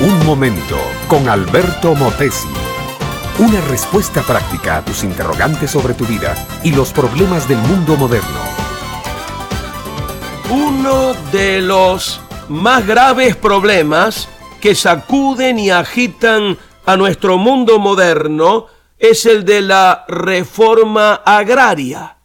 Un momento con Alberto Motesi. Una respuesta práctica a tus interrogantes sobre tu vida y los problemas del mundo moderno. Uno de los más graves problemas que sacuden y agitan a nuestro mundo moderno es el de la reforma agraria.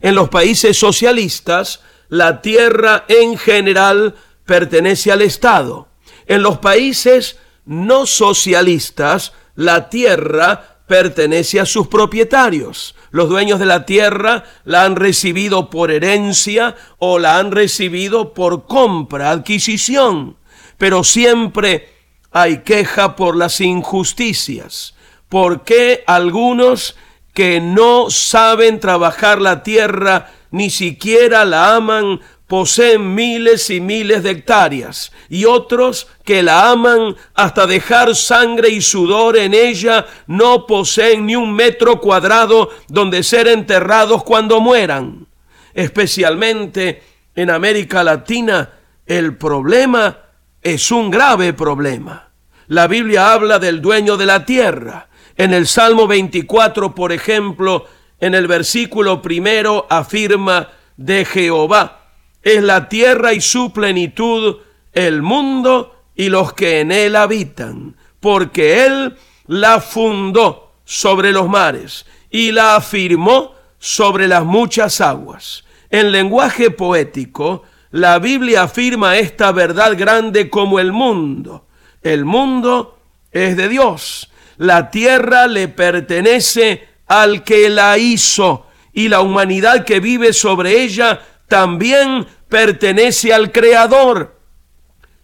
En los países socialistas, la tierra en general pertenece al Estado. En los países no socialistas, la tierra pertenece a sus propietarios. Los dueños de la tierra la han recibido por herencia o la han recibido por compra, adquisición. Pero siempre hay queja por las injusticias. ¿Por qué algunos que no saben trabajar la tierra ni siquiera la aman poseen miles y miles de hectáreas y otros que la aman hasta dejar sangre y sudor en ella no poseen ni un metro cuadrado donde ser enterrados cuando mueran. Especialmente en América Latina el problema es un grave problema. La Biblia habla del dueño de la tierra. En el Salmo 24, por ejemplo, en el versículo primero afirma de Jehová, es la tierra y su plenitud, el mundo y los que en él habitan, porque él la fundó sobre los mares y la afirmó sobre las muchas aguas. En lenguaje poético, la Biblia afirma esta verdad grande como el mundo. El mundo es de Dios. La tierra le pertenece al que la hizo y la humanidad que vive sobre ella también pertenece al Creador.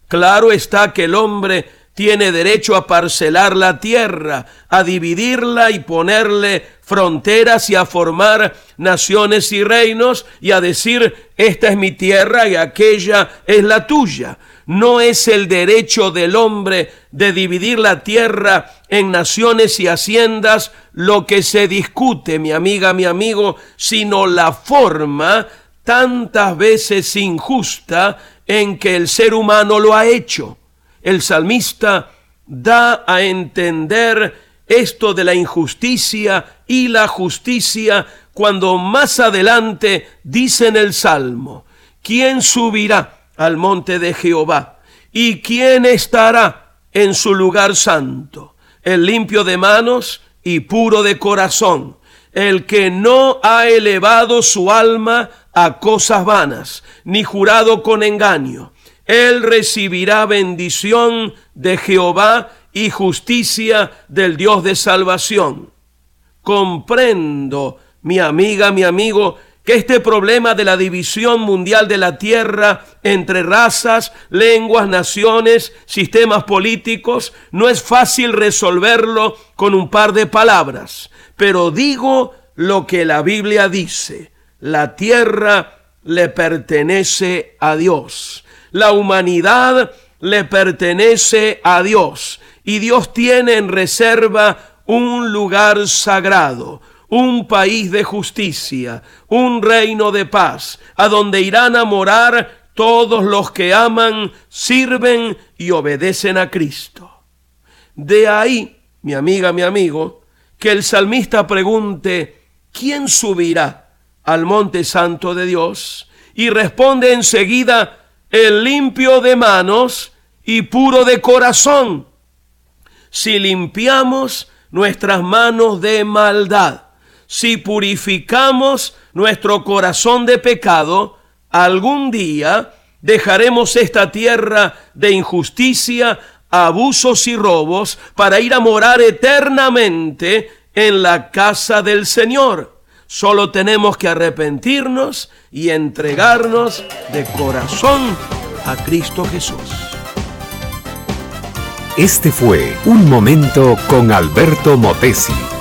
Claro está que el hombre tiene derecho a parcelar la tierra, a dividirla y ponerle fronteras y a formar naciones y reinos y a decir, esta es mi tierra y aquella es la tuya. No es el derecho del hombre de dividir la tierra en naciones y haciendas lo que se discute, mi amiga, mi amigo, sino la forma tantas veces injusta en que el ser humano lo ha hecho. El salmista da a entender esto de la injusticia y la justicia cuando más adelante dice en el Salmo, ¿quién subirá al monte de Jehová? ¿Y quién estará en su lugar santo? El limpio de manos y puro de corazón, el que no ha elevado su alma a cosas vanas, ni jurado con engaño. Él recibirá bendición de Jehová y justicia del Dios de salvación. Comprendo, mi amiga, mi amigo, que este problema de la división mundial de la tierra entre razas, lenguas, naciones, sistemas políticos, no es fácil resolverlo con un par de palabras, pero digo lo que la Biblia dice la tierra le pertenece a Dios. La humanidad le pertenece a Dios. Y Dios tiene en reserva un lugar sagrado, un país de justicia, un reino de paz, a donde irán a morar todos los que aman, sirven y obedecen a Cristo. De ahí, mi amiga, mi amigo, que el salmista pregunte, ¿quién subirá? al monte santo de Dios y responde enseguida el limpio de manos y puro de corazón. Si limpiamos nuestras manos de maldad, si purificamos nuestro corazón de pecado, algún día dejaremos esta tierra de injusticia, abusos y robos para ir a morar eternamente en la casa del Señor. Solo tenemos que arrepentirnos y entregarnos de corazón a Cristo Jesús. Este fue Un Momento con Alberto Motesi.